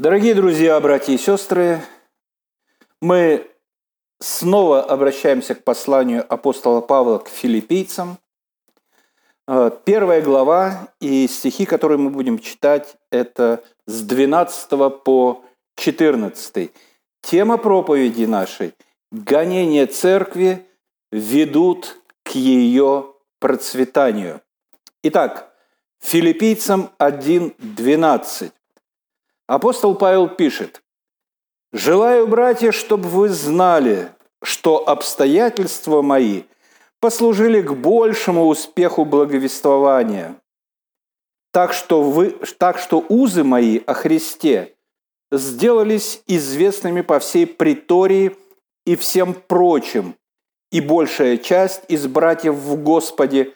Дорогие друзья, братья и сестры, мы снова обращаемся к посланию апостола Павла к филиппийцам. Э, первая глава и стихи, которые мы будем читать, это с 12 по 14. Тема проповеди нашей – «Гонение церкви ведут к ее процветанию». Итак, филиппийцам 1.12. Апостол Павел пишет, «Желаю, братья, чтобы вы знали, что обстоятельства мои послужили к большему успеху благовествования, так что, вы, так что узы мои о Христе сделались известными по всей притории и всем прочим, и большая часть из братьев в Господе,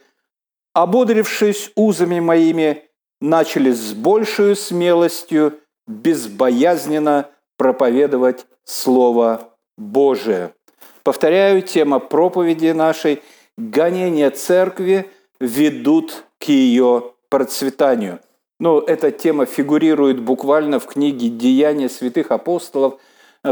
ободрившись узами моими, начали с большей смелостью безбоязненно проповедовать Слово Божие. Повторяю, тема проповеди нашей – гонения церкви ведут к ее процветанию. Ну, эта тема фигурирует буквально в книге «Деяния святых апостолов».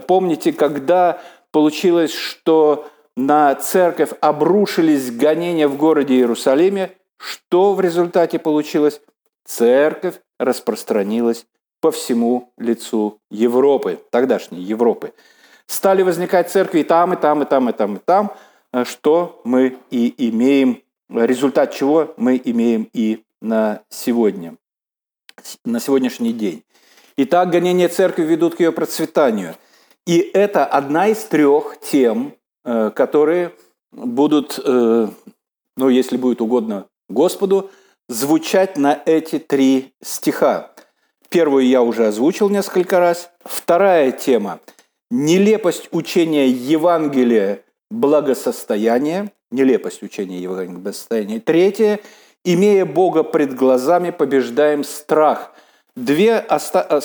Помните, когда получилось, что на церковь обрушились гонения в городе Иерусалиме, что в результате получилось? Церковь распространилась по всему лицу Европы, тогдашней Европы. Стали возникать церкви и там, и там, и там, и там, и там, что мы и имеем, результат чего мы имеем и на сегодня, на сегодняшний день. Итак, гонения церкви ведут к ее процветанию. И это одна из трех тем, э, которые будут, э, ну, если будет угодно Господу, звучать на эти три стиха. Первую я уже озвучил несколько раз. Вторая тема – нелепость учения Евангелия благосостояния. Нелепость учения Евангелия благосостояния. Третье – имея Бога пред глазами, побеждаем страх. Две, оста...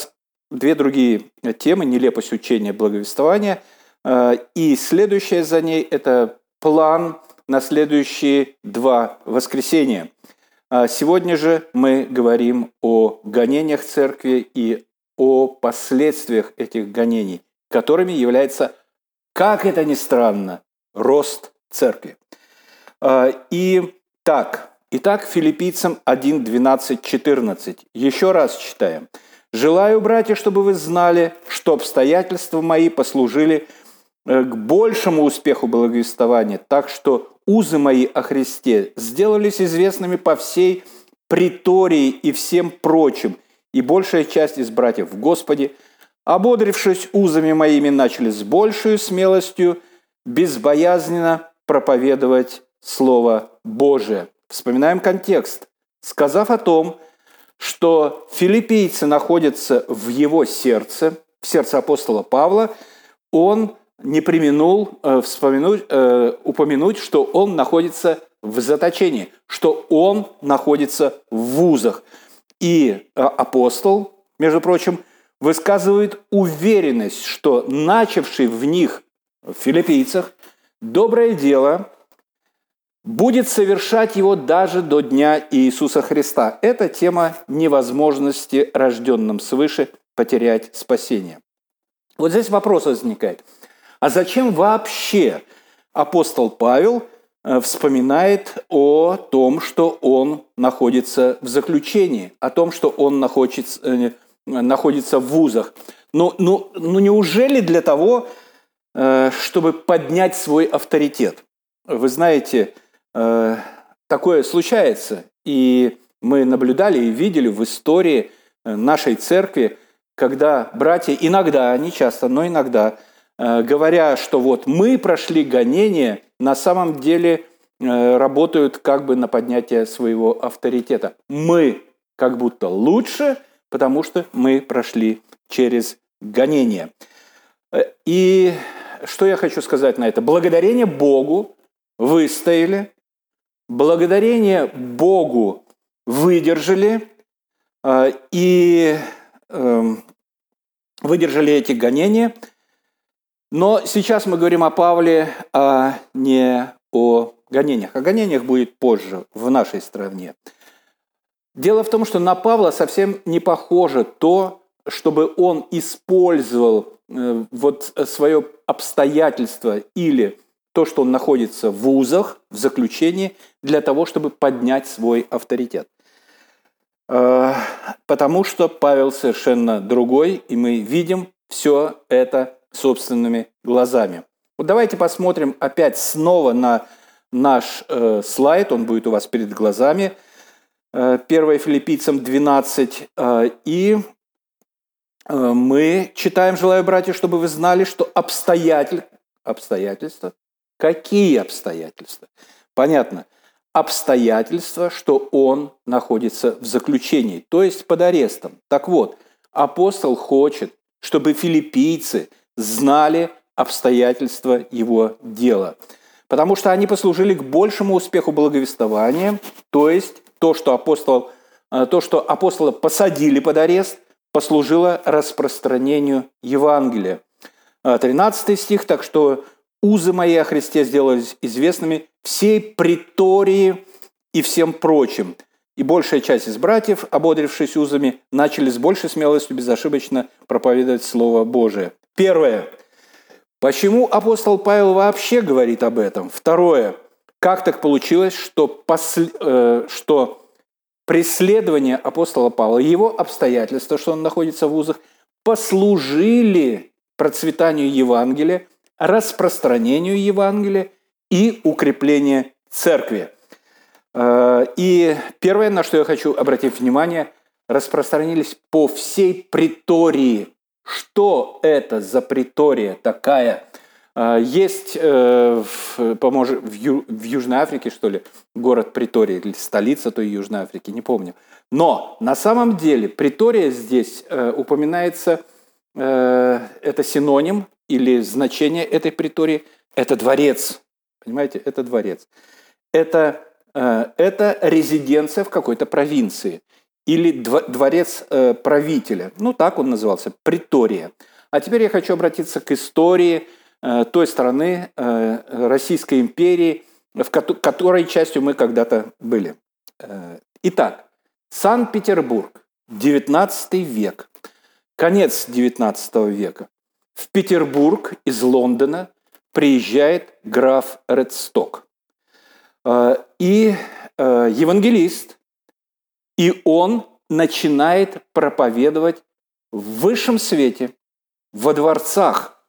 Две другие темы – нелепость учения благовествования. Э, и следующая за ней – это план на следующие два воскресенья – сегодня же мы говорим о гонениях церкви и о последствиях этих гонений, которыми является, как это ни странно, рост церкви. А, и так, итак, филиппийцам 1, 12, 14. Еще раз читаем. «Желаю, братья, чтобы вы знали, что обстоятельства мои послужили к большему успеху благовествования, так что узы мои о Христе сделались известными по всей притории и всем прочим, и большая часть из братьев в Господе, ободрившись узами моими, начали с большей смелостью безбоязненно проповедовать Слово Божие. Вспоминаем контекст. Сказав о том, что филиппийцы находятся в его сердце, в сердце апостола Павла, он не применул э, вспомянуть, э, упомянуть, что он находится в заточении, что он находится в вузах. И э, апостол, между прочим, высказывает уверенность, что начавший в них, в филиппийцах, доброе дело будет совершать его даже до дня Иисуса Христа. Это тема невозможности рожденным свыше потерять спасение. Вот здесь вопрос возникает – а зачем вообще апостол Павел э, вспоминает о том, что он находится в заключении, о том, что он находится, э, находится в вузах? Ну, ну, ну неужели для того, э, чтобы поднять свой авторитет? Вы знаете, такое случается, и мы наблюдали и видели в истории нашей церкви, когда братья иногда, не часто, но иногда Э, говоря, что вот мы прошли гонение, на самом деле э, работают как бы на поднятие своего авторитета. Мы как будто лучше, потому что мы прошли через гонение. Э, и что я хочу сказать на это? Благодарение Богу выстояли, благодарение Богу выдержали и эм, выдержали эти гонения – но сейчас мы говорим о Павле, а не о гонениях. О гонениях будет позже в нашей стране. Дело в том, что на Павла совсем не похоже то, чтобы он использовал э, вот свое обстоятельство или то, что он находится в вузах, в заключении, для того, чтобы поднять свой авторитет. Э, потому что Павел совершенно другой, и мы видим все это собственными глазами. Вот давайте посмотрим опять снова на наш э, слайд, он будет у вас перед глазами. Э, 1 Филиппийцам 12. Э, и э, мы читаем, желаю, братья, чтобы вы знали, что обстоятель... обстоятельства... Какие обстоятельства? Понятно – обстоятельства, что он находится в заключении, то есть под арестом. Так вот, апостол хочет, чтобы филиппийцы знали обстоятельства его дела, потому что они послужили к большему успеху благовествования, то есть то, что, апостол, э, то, что апостола посадили под арест, послужило распространению Евангелия. 13 э, стих, так что узы мои о Христе сделались известными всей притории и всем прочим. И большая часть из братьев, ободрившись узами, начали с большей смелостью безошибочно проповедовать Слово Божие. Первое. Почему апостол Павел вообще говорит об этом? Второе. Как так получилось, что, посл... э, что преследование апостола Павла, его обстоятельства, что он находится в узах, послужили процветанию Евангелия, распространению Евангелия и укреплению церкви. Э, и первое, на что я хочу обратить внимание, распространились по всей притории. Что это за притория такая? Э, есть, э, поможет, в, Южной Африке, что ли, город Притория, или столица той Южной Африки, не помню. Но на самом деле Притория здесь упоминается, это синоним или значение этой притории – это дворец. Понимаете, это дворец. Это, э, это резиденция в какой-то провинции или дворец э, правителя. Ну, так он назывался, притория. А теперь я хочу обратиться к истории э, той страны Российской империи, в которой частью мы когда-то были. Итак, Санкт-Петербург, 19 век, конец 19 века. В Петербург из Лондона приезжает граф Редсток. Э, и э, евангелист, и он начинает проповедовать в высшем свете, во дворцах,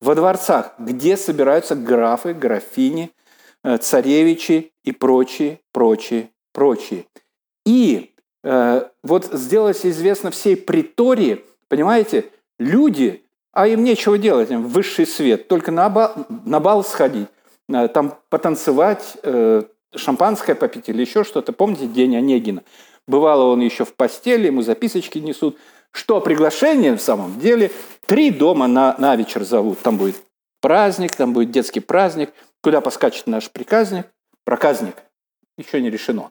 во дворцах, где собираются графы, графини, э, царевичи и прочие, прочие, прочие. И вот сделалось известно всей притории, понимаете, люди а им нечего делать, им высший свет, только на бал, на бал сходить, э, там потанцевать, э, шампанское попить или еще что-то. Помните День Онегина? Бывало, он еще в постели, ему записочки несут. Что приглашение в самом деле? Три дома на, на вечер зовут. Там будет праздник, там будет детский праздник. Куда поскачет наш приказник? Проказник. Еще не решено.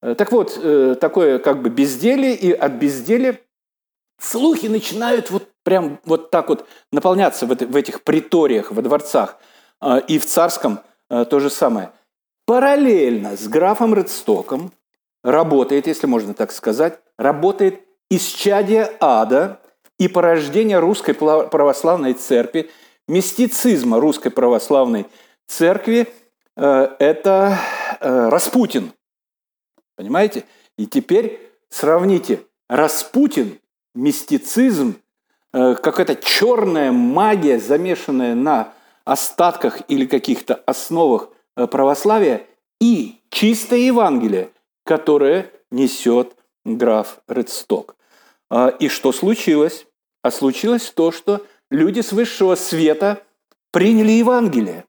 Э, так вот, такое как бы безделие, и от безделия слухи начинают вот прям вот так вот наполняться в, в этих приториях, во дворцах. А, и в царском то же самое. Параллельно с графом Редстоком работает, если можно так сказать, работает исчадие ада и порождение русской православной церкви, мистицизма русской православной церкви а, – это Распутин. Понимаете? И теперь сравните Распутин мистицизм, э, какая-то черная магия, замешанная на остатках или каких-то основах э, православия, и чистое Евангелие, которое несет граф Редсток. А, и что случилось? А случилось то, что люди с высшего света приняли Евангелие.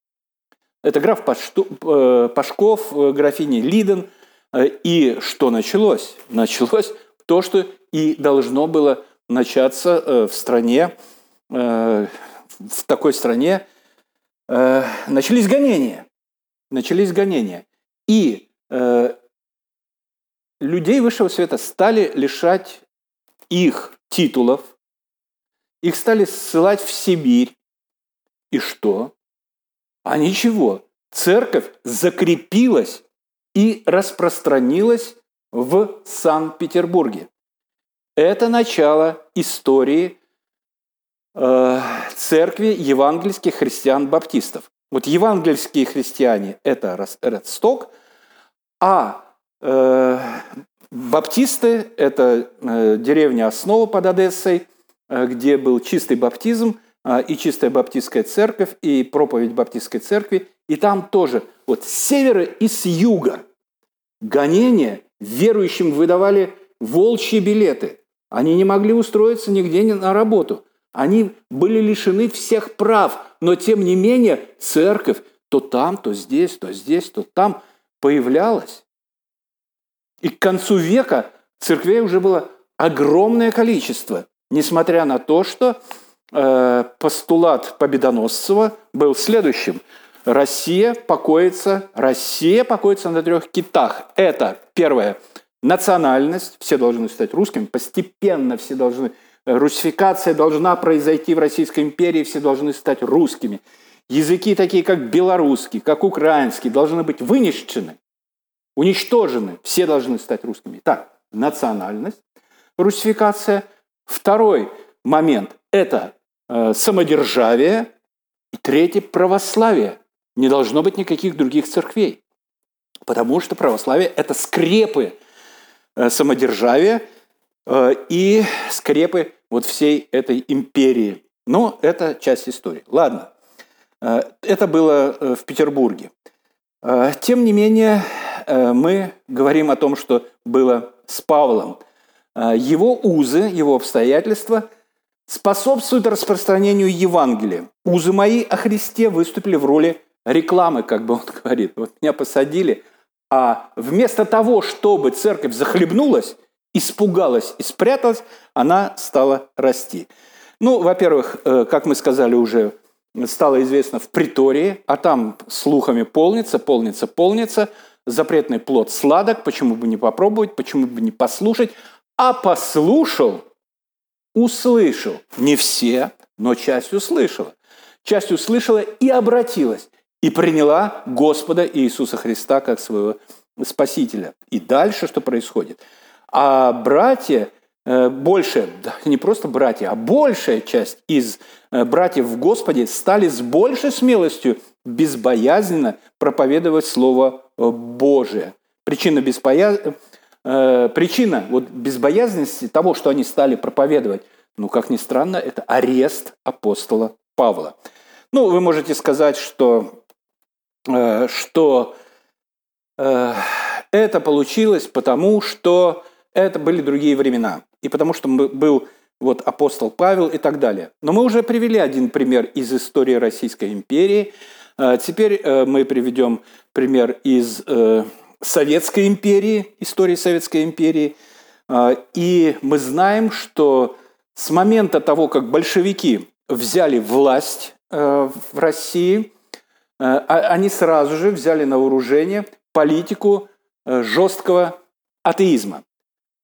Это граф э, Пашков, графиня Лиден. И что началось? Началось то, что и должно было начаться э, в стране, э, в такой стране, э, начались гонения. Начались гонения. И людей высшего света стали лишать их титулов, их стали ссылать в Сибирь. И что? А ничего. Церковь закрепилась и распространилась в Санкт-Петербурге. Это начало истории э, церкви евангельских христиан-баптистов. Вот евангельские христиане – это Росток, а э, баптисты – это э, деревня Основа под Одессой, э, где был чистый баптизм э, и чистая баптистская церковь, и проповедь баптистской церкви. И там тоже вот с севера и с юга гонения верующим выдавали волчьи билеты. Они не могли устроиться нигде на работу. Они были лишены всех прав, но тем не менее церковь то там, то здесь, то здесь, то там появлялась. И к концу века церквей уже было огромное количество, несмотря на то, что э, постулат Победоносцева был следующим. Россия покоится, Россия покоится на трех китах. Это первое – национальность, все должны стать русскими, постепенно все должны, русификация должна произойти в Российской империи, все должны стать русскими. Языки такие, как белорусский, как украинский, должны быть вынищены уничтожены, все должны стать русскими. Так, национальность, русификация. Второй момент – это э, самодержавие. И третье – православие. Не должно быть никаких других церквей. Потому что православие – это скрепы э, самодержавия и скрепы вот всей этой империи. Но это часть истории. Ладно, э, это было э, в Петербурге. Э, тем не менее, Э, мы говорим о том, что было с Павлом. Э, его узы, его обстоятельства способствуют распространению Евангелия. Узы мои о Христе выступили в роли рекламы, как бы он говорит. Вот меня посадили, а вместо того, чтобы церковь захлебнулась, испугалась и спряталась, она стала расти. Ну, во-первых, э, как мы сказали уже, стало известно в притории, а там слухами полнится, полнится, полнится – запретный плод сладок, почему бы не попробовать, почему бы не послушать. А послушал, услышал. Не все, но часть услышала. Часть услышала и обратилась, и приняла Господа Иисуса Христа как своего Спасителя. И дальше что происходит? А братья, э, больше, да, не просто братья, а большая часть из э, братьев в Господе стали с большей смелостью безбоязненно проповедовать Слово э, Божие. Причина, безбояз... э, причина вот безбоязненности того, что они стали проповедовать, ну, как ни странно, это арест апостола Павла. Ну, вы можете сказать, что, что это получилось потому, что это были другие времена, и потому что был вот апостол Павел и так далее. Но мы уже привели один пример из истории Российской империи – а теперь э, мы приведем пример из э, Советской империи, истории Советской империи. А, и мы знаем, что с момента того, как большевики взяли власть э, в России, а, они сразу же взяли на вооружение политику жесткого атеизма.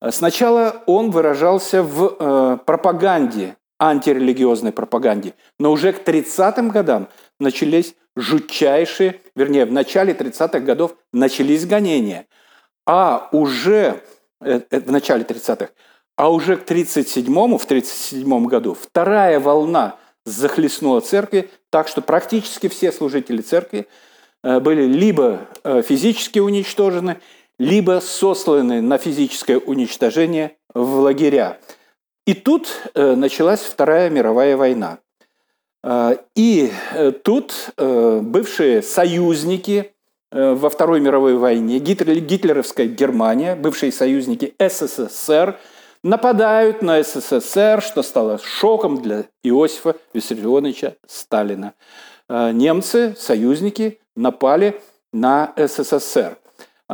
Сначала он выражался в пропаганде, антирелигиозной пропаганде, но уже к 30-м годам начались жутчайшие, вернее, в начале 30-х годов начались гонения, а уже э, э, в начале 30-х, а уже к 37-му, в 37 году вторая волна захлестнула церкви, так что практически все служители церкви э, были либо физически уничтожены, либо сосланы на физическое уничтожение в лагеря. И тут началась Вторая мировая война. А, и э, тут э, бывшие союзники э, во Второй мировой войне, гитлеровская Германия, бывшие союзники СССР, нападают на СССР, что стало шоком для Иосифа Виссарионовича Сталина. Немцы, союзники, напали на СССР.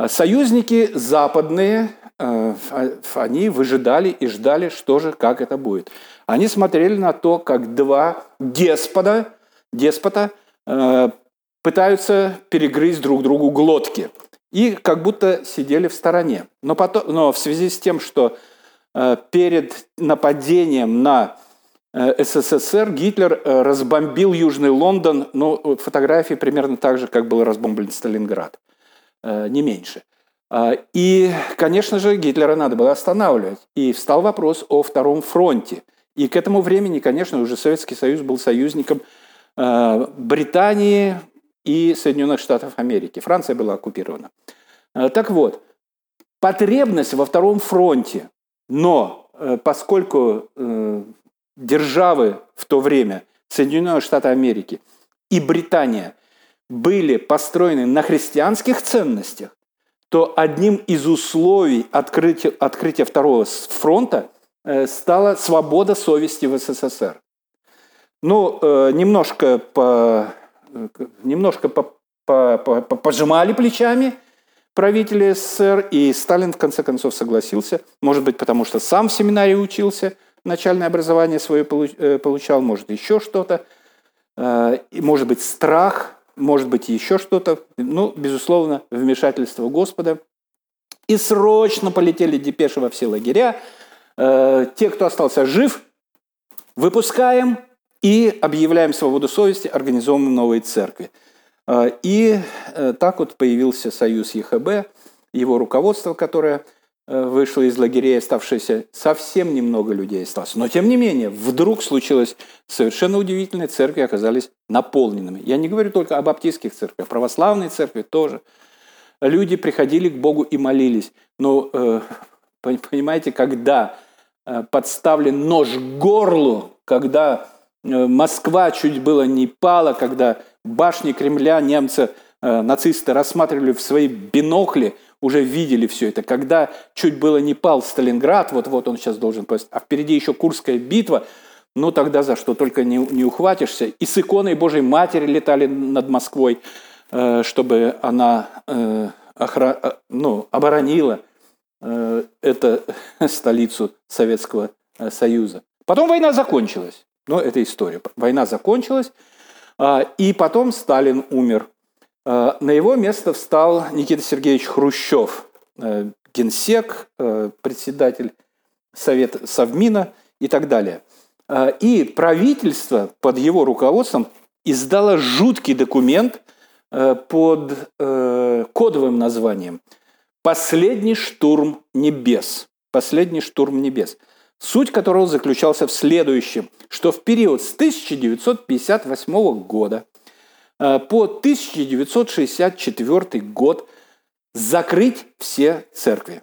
Союзники западные, они выжидали и ждали, что же, как это будет. Они смотрели на то, как два деспота, деспота э, пытаются перегрызть друг другу глотки. И как будто сидели в стороне. Но, потом, но в связи с тем, что э, перед нападением на э, СССР Гитлер э, разбомбил Южный Лондон, ну, фотографии примерно так же, как был разбомблен Сталинград, э, не меньше. И, конечно же, Гитлера надо было останавливать. И встал вопрос о Втором фронте. И к этому времени, конечно, уже Советский Союз был союзником Британии и Соединенных Штатов Америки. Франция была оккупирована. Так вот, потребность во Втором фронте, но поскольку державы в то время, Соединенные Штаты Америки и Британия, были построены на христианских ценностях, то одним из условий открытия, открытия Второго фронта э, стала свобода совести в СССР. Ну, э, немножко, по, немножко по, по, по, пожимали плечами правители СССР, и Сталин в конце концов согласился, может быть, потому что сам в семинарии учился – начальное образование свое э, получал, может, еще что-то, э, может быть, страх, может быть, еще что-то. Ну, безусловно, вмешательство Господа. И срочно полетели депеши во все лагеря. Э, те, кто остался жив, выпускаем и объявляем свободу совести, организовываем новые церкви. И так вот появился союз ЕХБ, его руководство, которое Э, вышло из лагерей, оставшееся совсем немного людей осталось. Но тем не менее, вдруг случилось совершенно удивительное, церкви оказались наполненными. Я не говорю только о баптистских церквях, православные церкви тоже. Люди приходили к Богу и молились. Но, э, понимаете, когда э, подставлен нож к горлу, когда Москва чуть было не пала, когда башни Кремля немцы, нацисты рассматривали в свои бинокли – уже видели все это. Когда чуть было не пал Сталинград, вот-вот он сейчас должен пасть, а впереди еще Курская битва, ну тогда за что только не, не ухватишься. И с иконой Божьей Матери летали над Москвой, э, чтобы она э, охра... Э, ну, оборонила эту столицу Советского Союза. Потом война закончилась. Но это история. Война закончилась, и потом Сталин умер. Э, на его место встал Никита Сергеевич Хрущев, э, генсек, э, председатель Совета Совмина и так далее. И правительство под его руководством издало жуткий документ под кодовым названием «Последний штурм небес». «Последний штурм небес», суть которого заключался в следующем, что в период с 1958 года по 1964 год закрыть все церкви.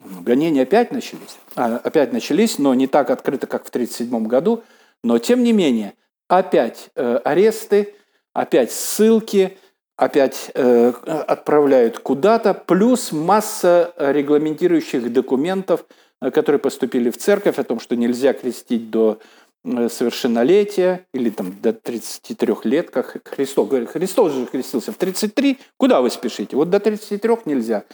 Гонения опять начались, а, опять начались, но не так открыто, как в 1937 году, но тем не менее, опять э, аресты, опять ссылки, опять э, отправляют куда-то, плюс масса регламентирующих документов, которые поступили в церковь о том, что нельзя крестить до Э, совершеннолетия или там до 33 лет, как Христос. Говорит, Христос же крестился в 33, куда вы спешите? Вот до 33 нельзя.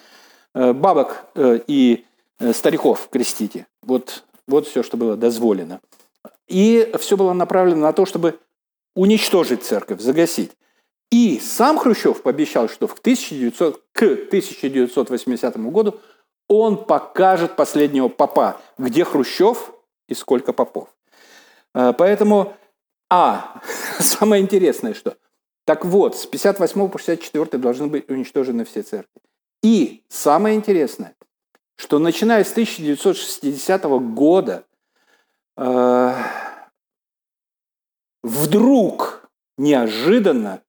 Э, бабок э, и стариков крестите. Вот, вот все, что было дозволено. И все было направлено на то, чтобы уничтожить церковь, загасить. И сам Хрущев пообещал, что в 1900, к 1980 году он покажет последнего попа, где Хрущев и сколько попов. Э, поэтому, а, самое интересное, что, так вот, с 58 по 64 должны быть уничтожены все церкви. И самое интересное, что начиная с 1960 года э, вдруг неожиданно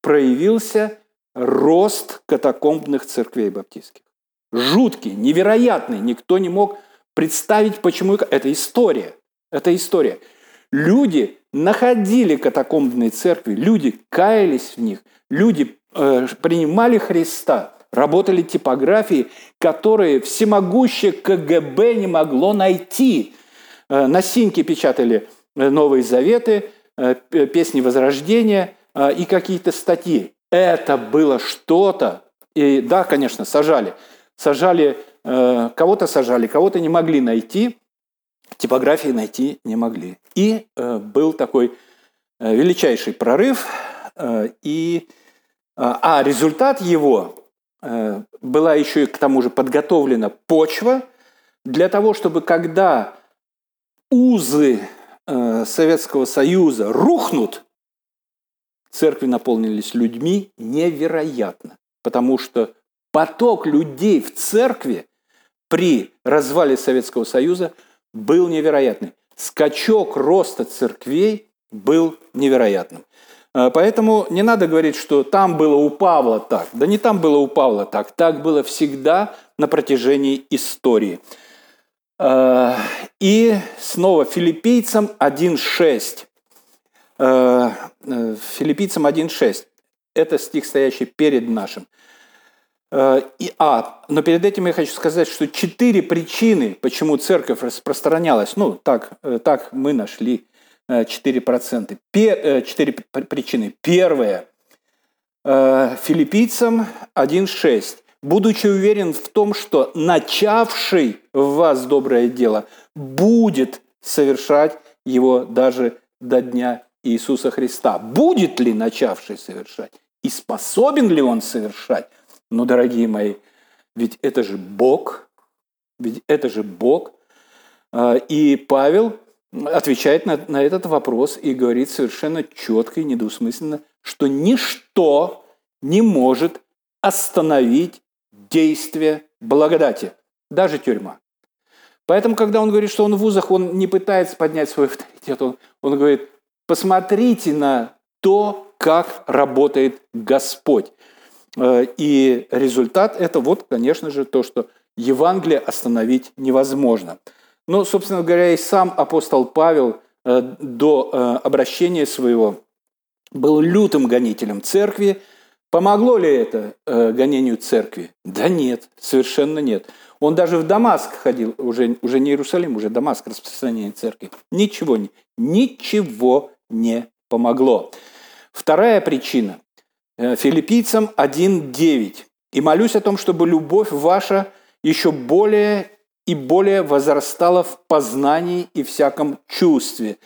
проявился рост катакомбных церквей баптистских. Жуткий, невероятный. Никто не мог представить, почему. Это история. Это история. Люди находили катакомбные церкви, люди каялись в них, люди э, принимали Христа, работали типографии, которые всемогущее КГБ не могло найти. Э, на синьке печатали э, Новые Заветы, э, песни Возрождения э, и какие-то статьи. Это было что-то. И да, конечно, сажали. Сажали, э, кого-то сажали, кого-то не могли найти типографии найти не могли. И э, был такой э, величайший прорыв, э, и, э, а результат его э, была еще и к тому же подготовлена почва для того, чтобы когда узы э, Советского Союза рухнут, церкви наполнились людьми невероятно, потому что поток людей в церкви при развале Советского Союза был невероятный. Скачок роста церквей был невероятным. Э, поэтому не надо говорить, что там было у Павла так. Да не там было у Павла так. Так было всегда на протяжении истории. Э, и снова филиппийцам 1.6. Э, филиппийцам 1.6. Это стих, стоящий перед нашим. И, а, но перед этим я хочу сказать, что четыре причины, почему церковь распространялась, ну, так, так мы нашли 4%. 4 причины. Первое. Филиппийцам 1.6. «Будучи уверен в том, что начавший в вас доброе дело будет совершать его даже до дня Иисуса Христа». Будет ли начавший совершать? И способен ли он совершать? Ну, дорогие мои, ведь это же Бог, ведь это же Бог. А, и Павел отвечает на, на этот вопрос и говорит совершенно четко и недвусмысленно, что ничто не может остановить действие благодати, даже тюрьма. Поэтому, когда он говорит, что он в вузах, он не пытается поднять свой авторитет, он, он говорит, посмотрите на то, как работает Господь. Э, и результат – это вот, конечно же, то, что Евангелие остановить невозможно – но, собственно говоря, и сам апостол Павел э, до э, обращения своего был лютым гонителем церкви. Помогло ли это гонению церкви? Да нет, совершенно нет. Он даже в Дамаск ходил, уже, уже не Иерусалим, уже Дамаск, распространение церкви. Ничего, ничего не помогло. Вторая причина. Филиппийцам 1.9. «И молюсь о том, чтобы любовь ваша еще более и более возрастала в познании и всяком чувстве.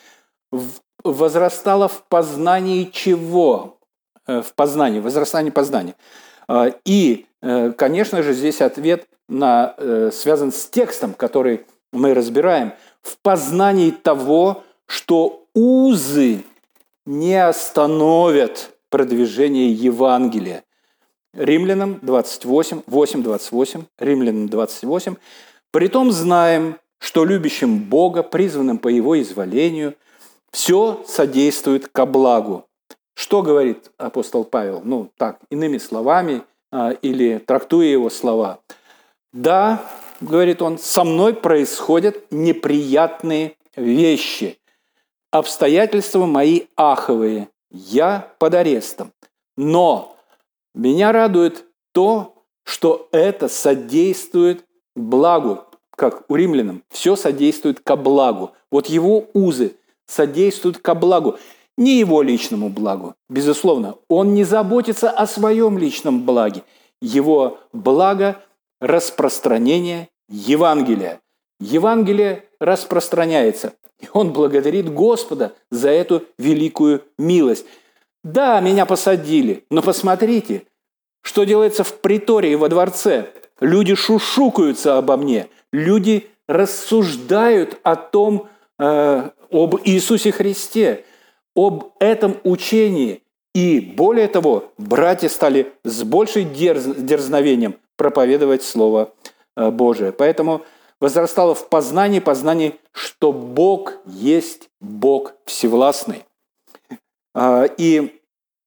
Возрастала в познании чего? Э, в познании, возрастание познания. А, и, э, конечно же, здесь ответ на, э, связан с текстом, который мы разбираем. В познании того, что узы не остановят продвижение Евангелия. Римлянам 28, 8, 28, Римлянам 28. Притом знаем, что любящим Бога, призванным по Его изволению, все содействует ко благу. Что говорит апостол Павел? Ну, так, иными словами, а, или трактуя его слова. Да, говорит он, со мной происходят неприятные вещи. Обстоятельства мои аховые. Я под арестом. Но меня радует то, что это содействует благу, как у римлянам, все содействует ко благу. Вот его узы содействуют ко благу. Не его личному благу, безусловно. Он не заботится о своем личном благе. Его благо – распространение Евангелия. Евангелие распространяется. И он благодарит Господа за эту великую милость. Да, меня посадили, но посмотрите, что делается в притории во дворце. Люди шушукаются обо мне. Люди рассуждают о том, э, об Иисусе Христе, об этом учении. И более того, братья стали с большим дерз, дерзновением проповедовать Слово э, Божие. Поэтому возрастало в познании, познании, что Бог есть Бог всевластный. Э, и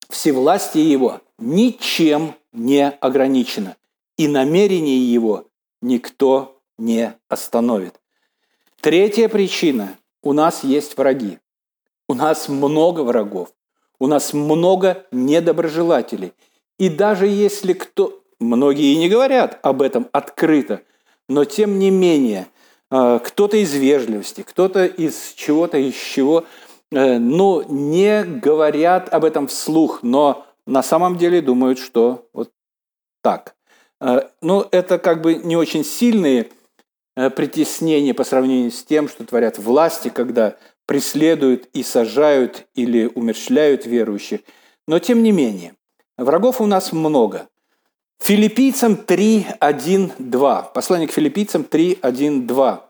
всевластие Его ничем не ограничено и намерение его никто не остановит. Третья причина. У нас есть враги. У нас много врагов. У нас много недоброжелателей. И даже если кто... Многие не говорят об этом открыто, но тем не менее, э, кто-то из вежливости, кто-то из чего-то, из чего, э, ну, не говорят об этом вслух, но на самом деле думают, что вот так. Э, ну, это как бы не очень сильные притеснения по сравнению с тем, что творят власти, когда преследуют и сажают или умерщвляют верующих. Но тем не менее, врагов у нас много. Филиппийцам 3, 1, 2. Послание к филиппийцам 3, 1, 2.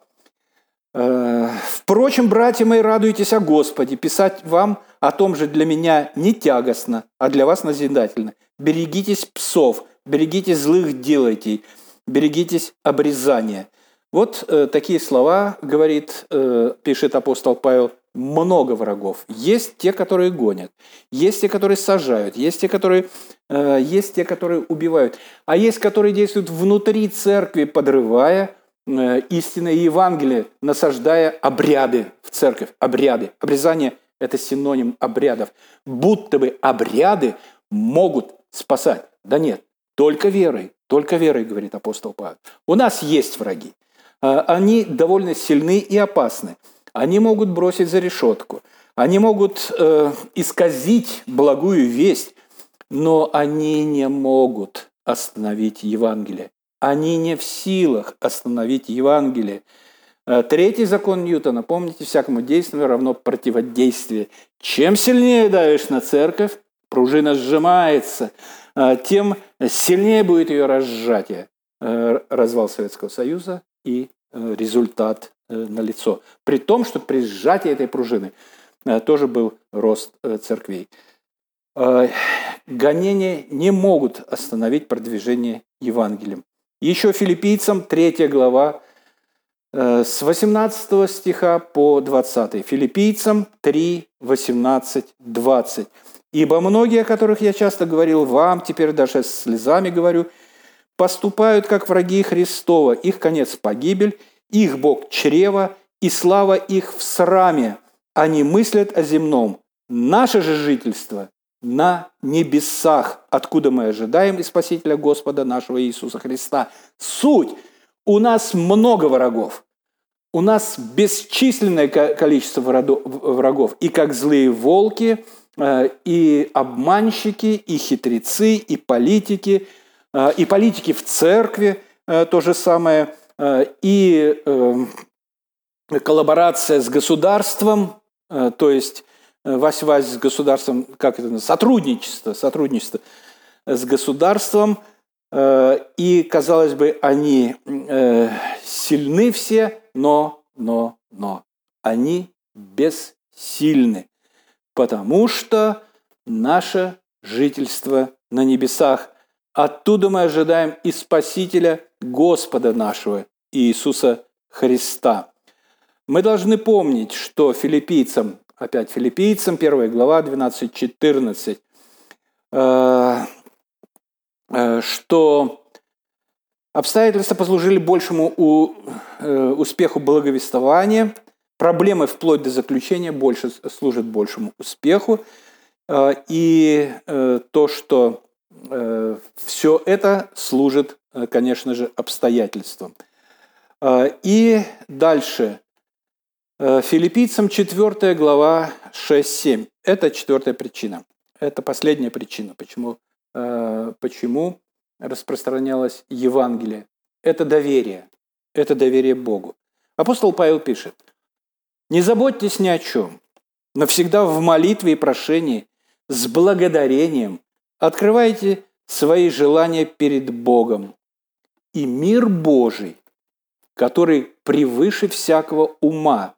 «Впрочем, братья мои, радуйтесь о Господе. Писать вам о том же для меня не тягостно, а для вас назидательно. Берегитесь псов, берегитесь злых делайте, берегитесь обрезания. Вот э, такие слова, говорит, э, пишет апостол Павел, много врагов. Есть те, которые гонят, есть те, которые сажают, есть те, которые, э, есть те, которые убивают, а есть, которые действуют внутри церкви, подрывая э, истинное Евангелие, насаждая обряды в церковь, обряды. Обрезание – это синоним обрядов. Будто бы обряды могут спасать. Да нет, только верой, только верой, говорит апостол Павел. У нас есть враги. Э, они довольно сильны и опасны. Они могут бросить за решетку. Они могут э, исказить благую весть, но они не могут остановить Евангелие. Они не в силах остановить Евангелие. Э, третий закон Ньютона, помните, всякому действию равно противодействие. Чем сильнее давишь на церковь, пружина сжимается, э, тем сильнее будет ее разжатие. Э, развал Советского Союза и результат налицо. При том, что при сжатии этой пружины тоже был рост церквей. Гонения не могут остановить продвижение Евангелием. Еще филиппийцам 3 глава э, с 18 стиха по 20. Филиппийцам 3, 18, 20. «Ибо многие, о которых я часто говорил вам, теперь даже с слезами говорю, поступают как враги Христова, их конец – погибель, их Бог – чрево, и слава их в сраме. Они мыслят о земном. Наше же жительство на небесах, откуда мы ожидаем и Спасителя Господа нашего Иисуса Христа. Суть. У нас много врагов. У нас бесчисленное количество врагов. И как злые волки, э, и обманщики, и хитрецы, и политики, э, и политики в церкви э, то же самое, и коллаборация с государством, то есть Э, связь с государством, как это сотрудничество, сотрудничество с государством, э, и, казалось бы, они э, сильны все, но, но, но они бессильны, потому что наше жительство на небесах. Оттуда мы ожидаем и Спасителя Господа нашего, Иисуса Христа. Мы должны помнить, что филиппийцам опять филиппийцам, 1 глава, 12-14, э, э, что обстоятельства послужили большему э, успеху благовествования, проблемы вплоть до заключения больше служат большему успеху, и то, что все это служит, конечно же, обстоятельствам. И дальше Э, филиппийцам 4 глава 6-7. Это четвертая причина. Это последняя причина, почему, э, почему распространялось Евангелие. Это доверие. Это доверие Богу. Апостол Павел пишет, «Не заботьтесь ни о чем, но всегда в молитве и прошении с благодарением открывайте свои желания перед Богом. И мир Божий, который превыше всякого ума,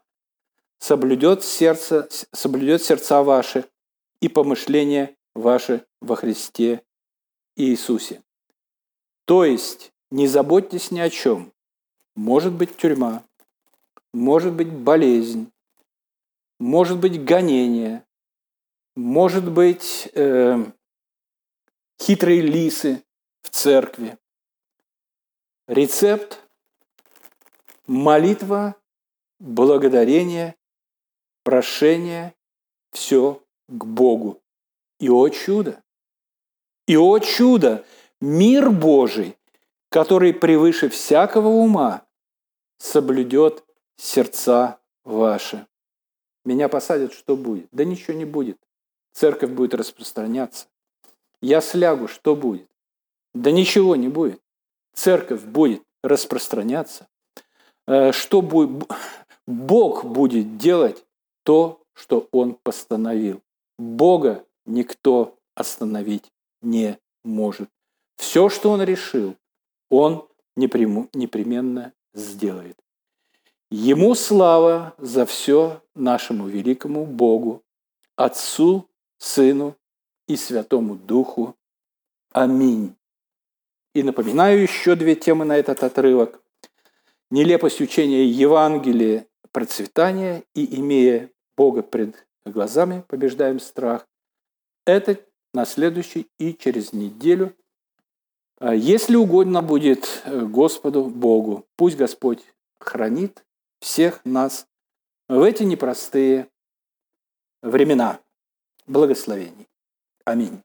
соблюдет, сердце, соблюдет сердца ваши и помышления ваши во Христе Иисусе. То есть не заботьтесь ни о чем. Может быть тюрьма, может быть болезнь, может быть гонение, может быть э, хитрые лисы в церкви. Рецепт – молитва, благодарение прошение все к Богу. И о чудо! И о чудо! Мир Божий, который превыше всякого ума, соблюдет сердца ваши. Меня посадят, что будет? Да ничего не будет. Церковь будет распространяться. Я слягу, что будет? Да ничего не будет. Церковь будет распространяться. Э, что будет? Бог будет делать то, что Он постановил. Бога никто остановить не может. Все, что Он решил, Он непременно сделает. Ему слава за все нашему великому Богу, Отцу, Сыну и Святому Духу. Аминь. И напоминаю еще две темы на этот отрывок. Нелепость учения Евангелия процветания и, имея Бога пред глазами, побеждаем страх. Это на следующий и через неделю. А если угодно будет э, Господу Богу, пусть Господь хранит всех нас в эти непростые времена благословений. Аминь.